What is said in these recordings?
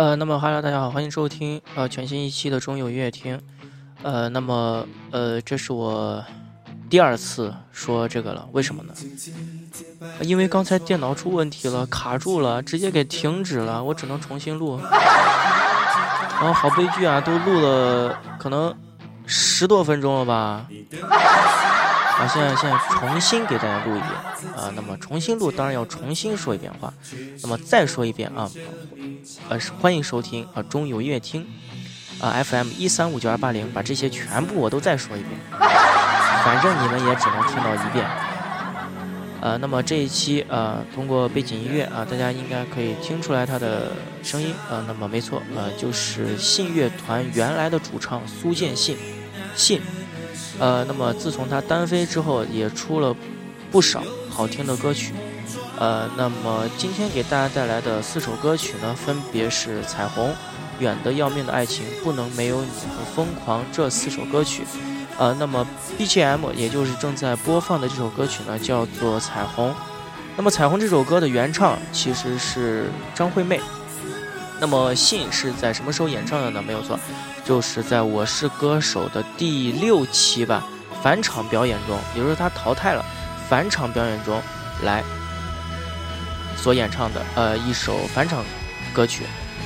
呃，那么哈喽，大家好，欢迎收听呃全新一期的中有音乐厅。呃，那么呃，这是我第二次说这个了，为什么呢？因为刚才电脑出问题了，卡住了，直接给停止了，我只能重新录。然后好悲剧啊，都录了可能十多分钟了吧。啊，现在现在重新给大家录一遍啊，那么重新录当然要重新说一遍话，那么再说一遍啊，呃，欢迎收听啊中有音乐厅啊 FM 一三五九二八零，把这些全部我都再说一遍，反正你们也只能听到一遍。呃，那么这一期啊，通过背景音乐啊，大家应该可以听出来他的声音啊，那么没错，呃，就是信乐团原来的主唱苏建信，信。呃，那么自从他单飞之后，也出了不少好听的歌曲。呃，那么今天给大家带来的四首歌曲呢，分别是《彩虹》、《远的要命的爱情》、《不能没有你》和《疯狂》这四首歌曲。呃，那么 BGM 也就是正在播放的这首歌曲呢，叫做《彩虹》。那么《彩虹》这首歌的原唱其实是张惠妹。那么信是在什么时候演唱的呢？没有错。就是在我是歌手的第六期吧，返场表演中，也就是他淘汰了，返场表演中来所演唱的呃一首返场歌曲，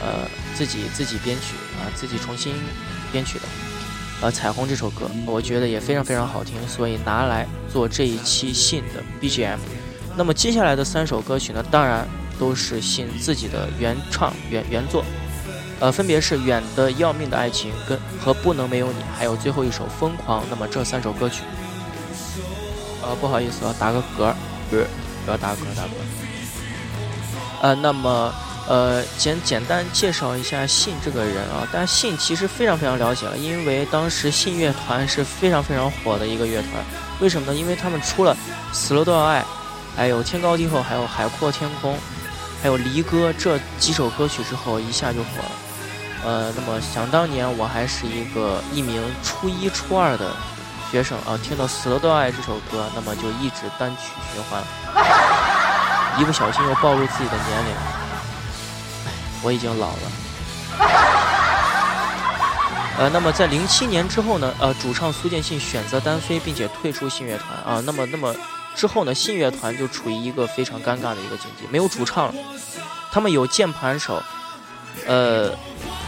呃自己自己编曲啊自己重新编曲的，呃彩虹这首歌我觉得也非常非常好听，所以拿来做这一期信的 BGM。那么接下来的三首歌曲呢，当然都是信自己的原唱原原作。呃，分别是《远的要命的爱情》跟和《不能没有你》，还有最后一首《疯狂》。那么这三首歌曲，呃，不好意思，要打个嗝，不是，要打嗝，打嗝。呃，那么呃，简简单介绍一下信这个人啊，但信其实非常非常了解了，因为当时信乐团是非常非常火的一个乐团。为什么呢？因为他们出了《死了都要爱》，还有《天高地厚》，还有《海阔天空》，还有《离歌》这几首歌曲之后，一下就火了。呃，那么想当年我还是一个一名初一、初二的学生啊，听到《死了都要爱》这首歌，那么就一直单曲循环，一不小心又暴露自己的年龄，我已经老了。呃，那么在零七年之后呢，呃，主唱苏建信选择单飞，并且退出信乐团啊，那么那么之后呢，信乐团就处于一个非常尴尬的一个境地，没有主唱了，他们有键盘手，呃。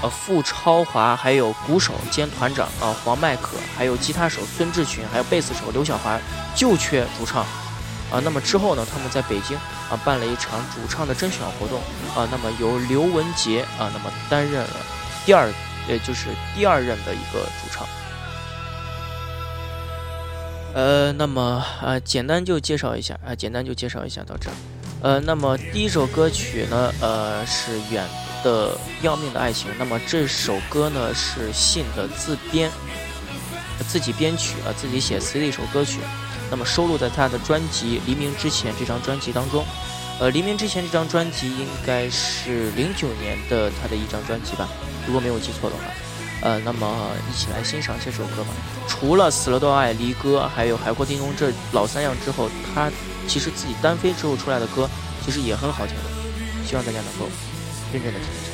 呃，付超华，还有鼓手兼团长啊黄麦可，还有吉他手孙志群，还有贝斯手刘小华，就缺主唱啊。那么之后呢，他们在北京啊办了一场主唱的甄选活动啊。那么由刘文杰啊，那么担任了第二，也就是第二任的一个主唱。呃，那么啊，简单就介绍一下啊，简单就介绍一下到这。呃，那么第一首歌曲呢，呃，是远。的要命的爱情，那么这首歌呢是信的自编，自己编曲啊，自己写词的一首歌曲，那么收录在他的专辑《黎明之前》这张专辑当中。呃，《黎明之前》这张专辑应该是零九年的他的一张专辑吧，如果没有记错的话。呃，那么一起来欣赏这首歌吧。除了《死了都爱》、《离歌》还有《海阔天空》这老三样之后，他其实自己单飞之后出来的歌其实也很好听的，希望大家能够。认真的听。哎，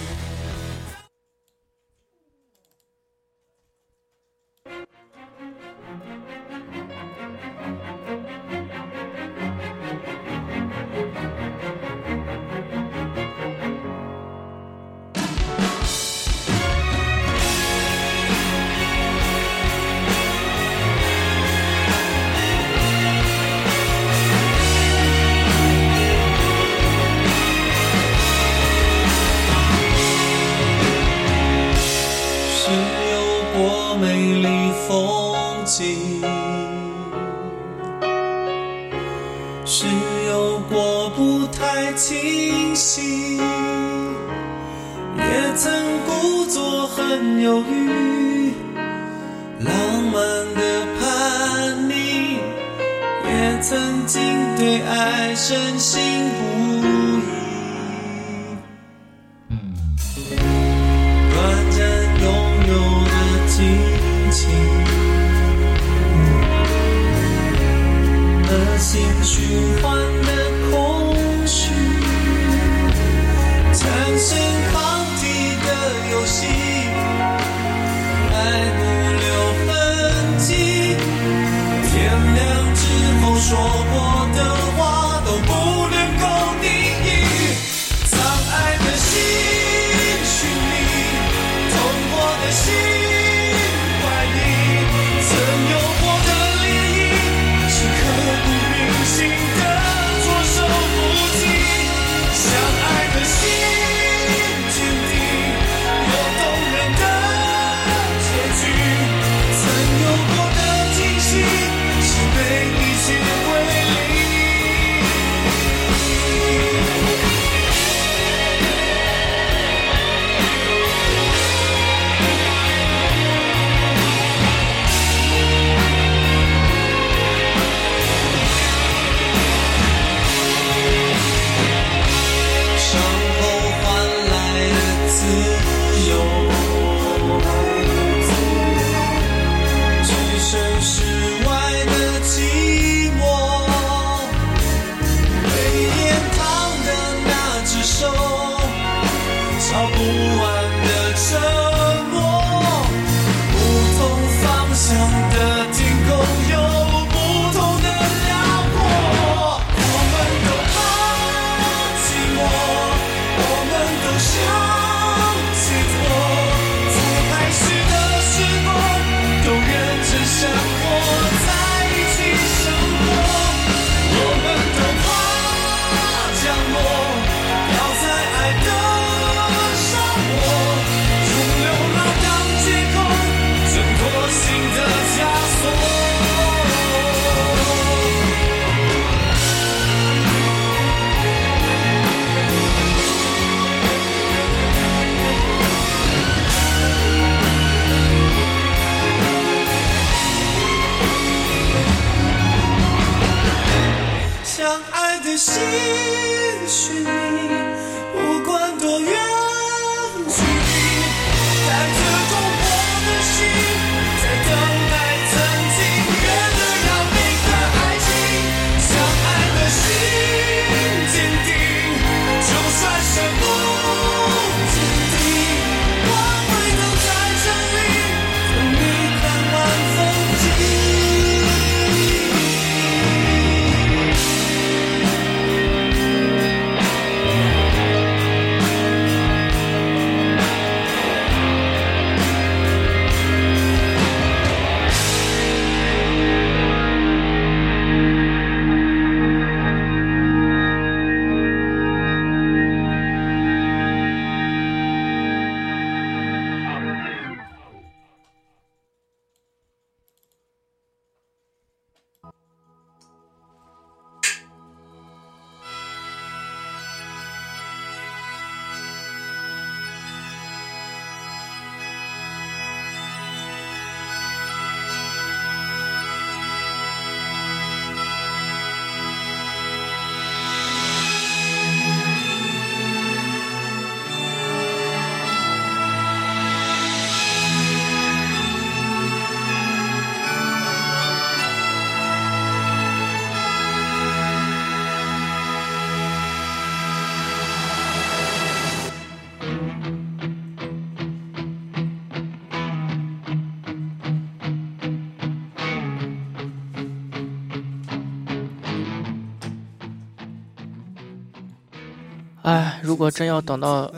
如果真要等到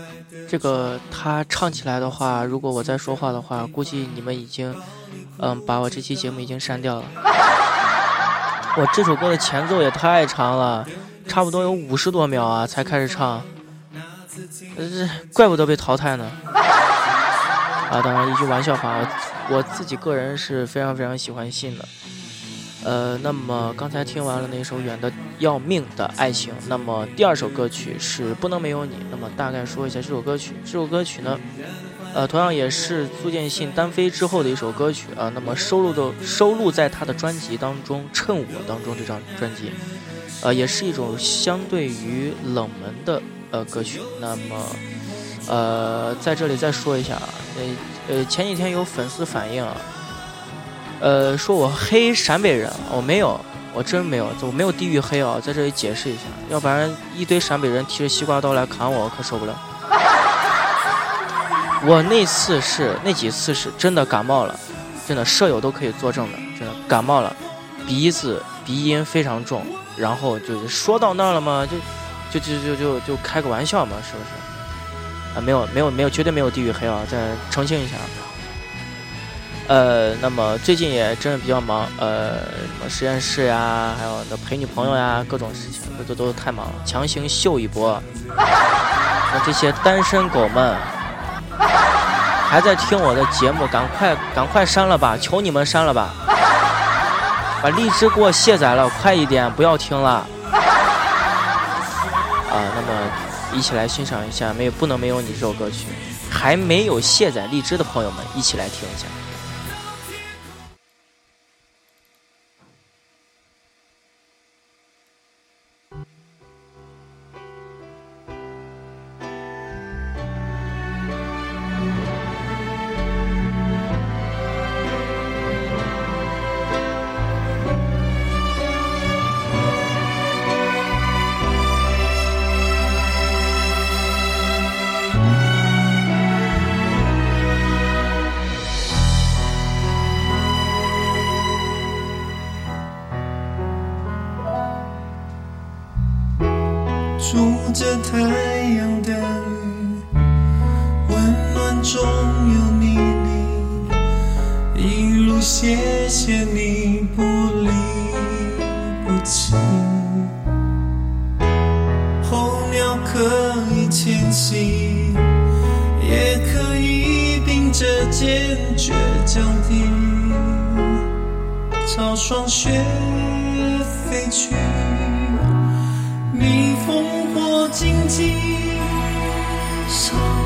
这个他唱起来的话，如果我在说话的话，估计你们已经，嗯，把我这期节目已经删掉了。我这首歌的前奏也太长了，差不多有五十多秒啊，才开始唱，这怪不得被淘汰呢。啊，当然一句玩笑话，我我自己个人是非常非常喜欢信的。呃，那么刚才听完了那首《远的要命的爱情》，那么第二首歌曲是《不能没有你》。那么大概说一下这首歌曲，这首歌曲呢，呃，同样也是苏建信单飞之后的一首歌曲啊。那么收录的收录在他的专辑当中，《趁我》当中这张专辑，呃，也是一种相对于冷门的呃歌曲。那么，呃，在这里再说一下啊，呃呃，前几天有粉丝反映啊。呃，说我黑陕北人，我没有，我真没有，我没有地域黑啊，在这里解释一下，要不然一堆陕北人提着西瓜刀来砍我，我可受不了。我那次是那几次是真的感冒了，真的舍友都可以作证的，真的感冒了，鼻子鼻音非常重，然后就说到那儿了嘛，就就就就就就开个玩笑嘛，是不是？啊，没有没有没有，绝对没有地域黑啊，再澄清一下。呃，那么最近也真的比较忙，呃，什么实验室呀，还有那陪女朋友呀，各种事情都都都太忙了，强行秀一波。那这些单身狗们还在听我的节目，赶快赶快删了吧，求你们删了吧，把荔枝给我卸载了，快一点，不要听了。啊，那么一起来欣赏一下《没有不能没有你》这首歌曲，还没有卸载荔枝的朋友们，一起来听一下。的太阳的雨，温暖中有你，你一路谢谢你，不离不弃候鸟可以迁徙，也可以并着肩倔强地朝霜雪飞去。烽火荆棘上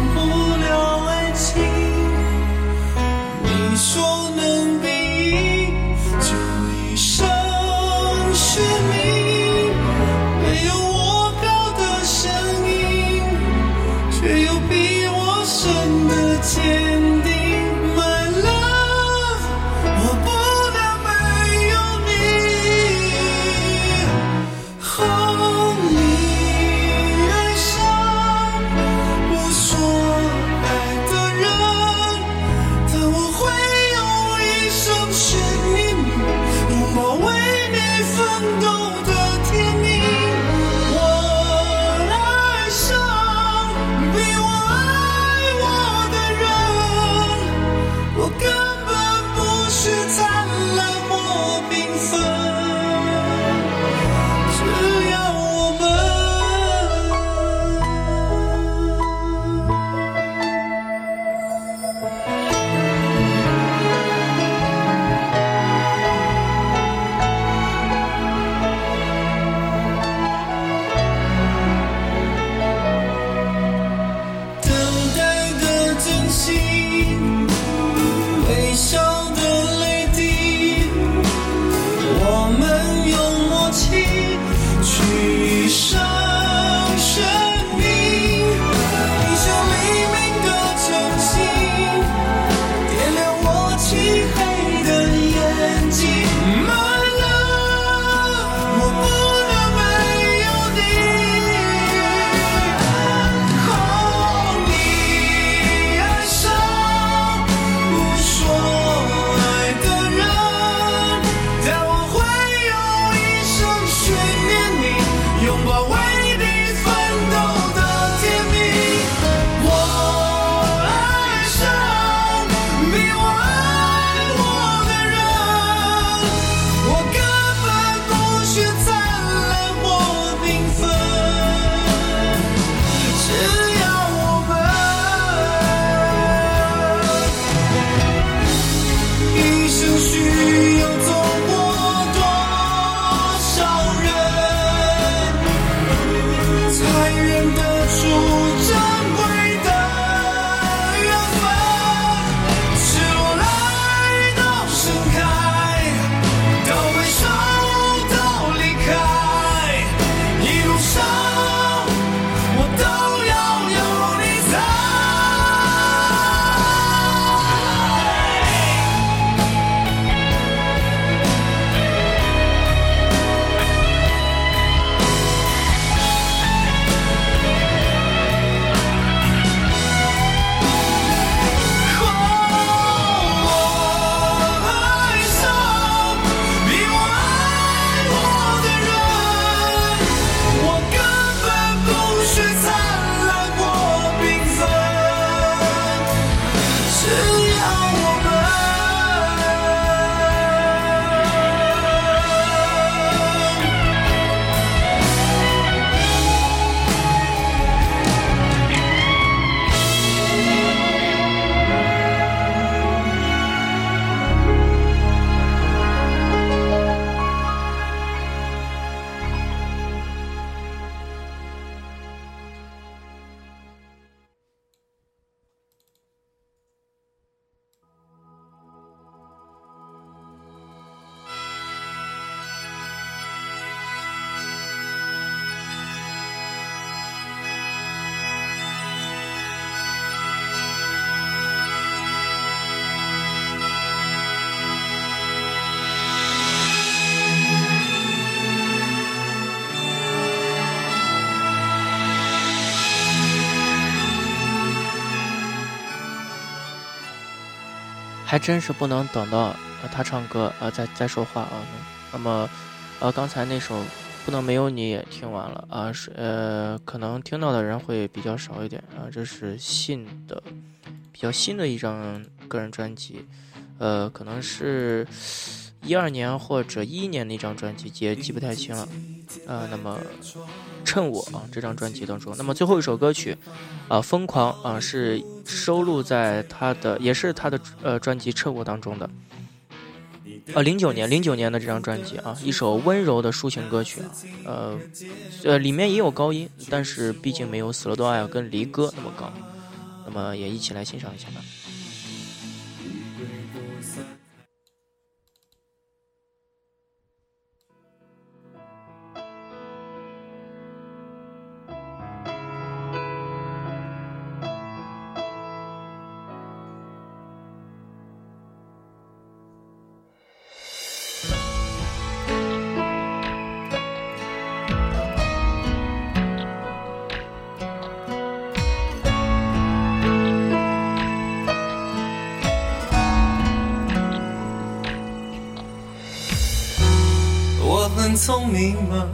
还真是不能等到他唱歌啊再再说话啊那么呃刚才那首不能没有你也听完了啊是呃可能听到的人会比较少一点啊这是信的比较新的一张个人专辑呃可能是一二年或者一一年那张专辑，也记不太清了啊。那么，趁我啊这张专辑当中，那么最后一首歌曲啊，疯狂啊，是收录在他的，也是他的呃专辑《趁我》当中的。啊，零九年，零九年的这张专辑啊，一首温柔的抒情歌曲啊，呃，呃，里面也有高音，但是毕竟没有《死了都爱》跟《离歌》那么高，那么也一起来欣赏一下吧。聪明吗？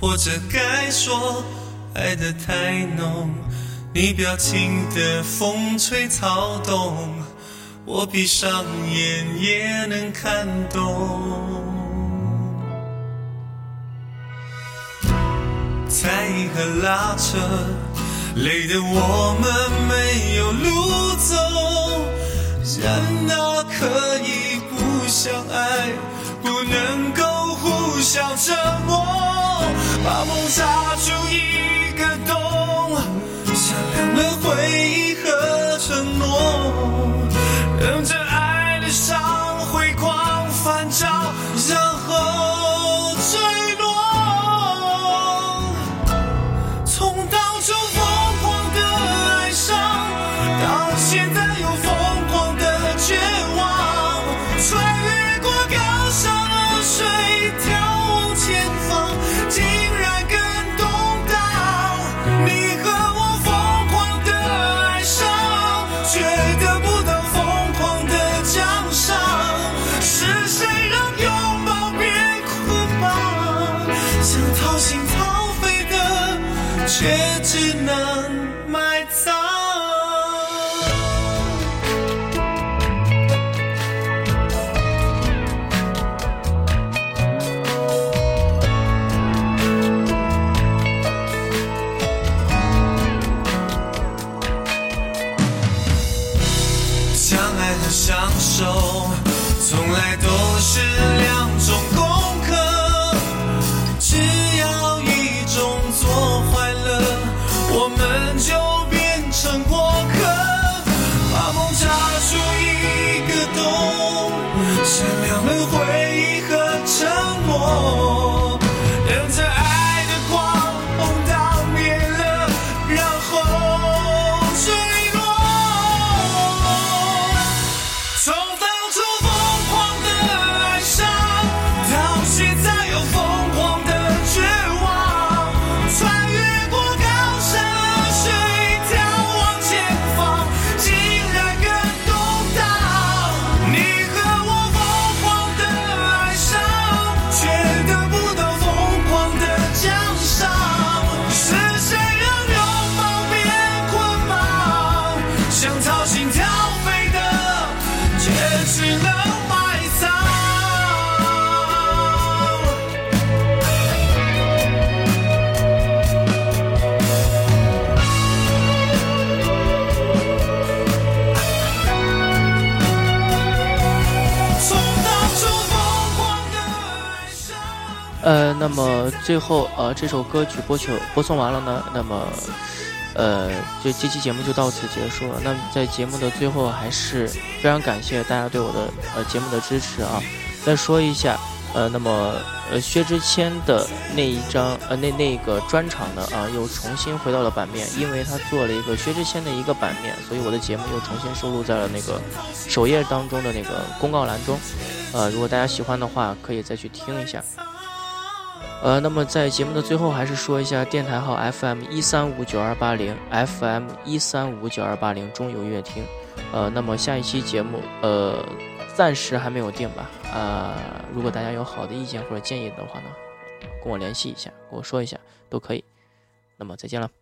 或者该说爱得太浓？你表情的风吹草动，我闭上眼也能看懂。猜疑和拉扯，累得我们没有路走。人哪可以不相爱，从来都是那么最后呃这首歌曲播曲播送完了呢，那么呃就这期节目就到此结束了。那么在节目的最后，还是非常感谢大家对我的呃节目的支持啊。再说一下，呃，那么呃薛之谦的那一张呃那那个专场呢啊又重新回到了版面，因为他做了一个薛之谦的一个版面，所以我的节目又重新收录在了那个首页当中的那个公告栏中。呃，如果大家喜欢的话，可以再去听一下。呃，那么在节目的最后，还是说一下电台号 FM 一三五九二八零，FM 一三五九二八零中游音乐厅。呃，那么下一期节目，呃，暂时还没有定吧。啊、如果大家有好的意见或者建议的话呢，跟我联系一下，跟我说一下都可以。那么再见了。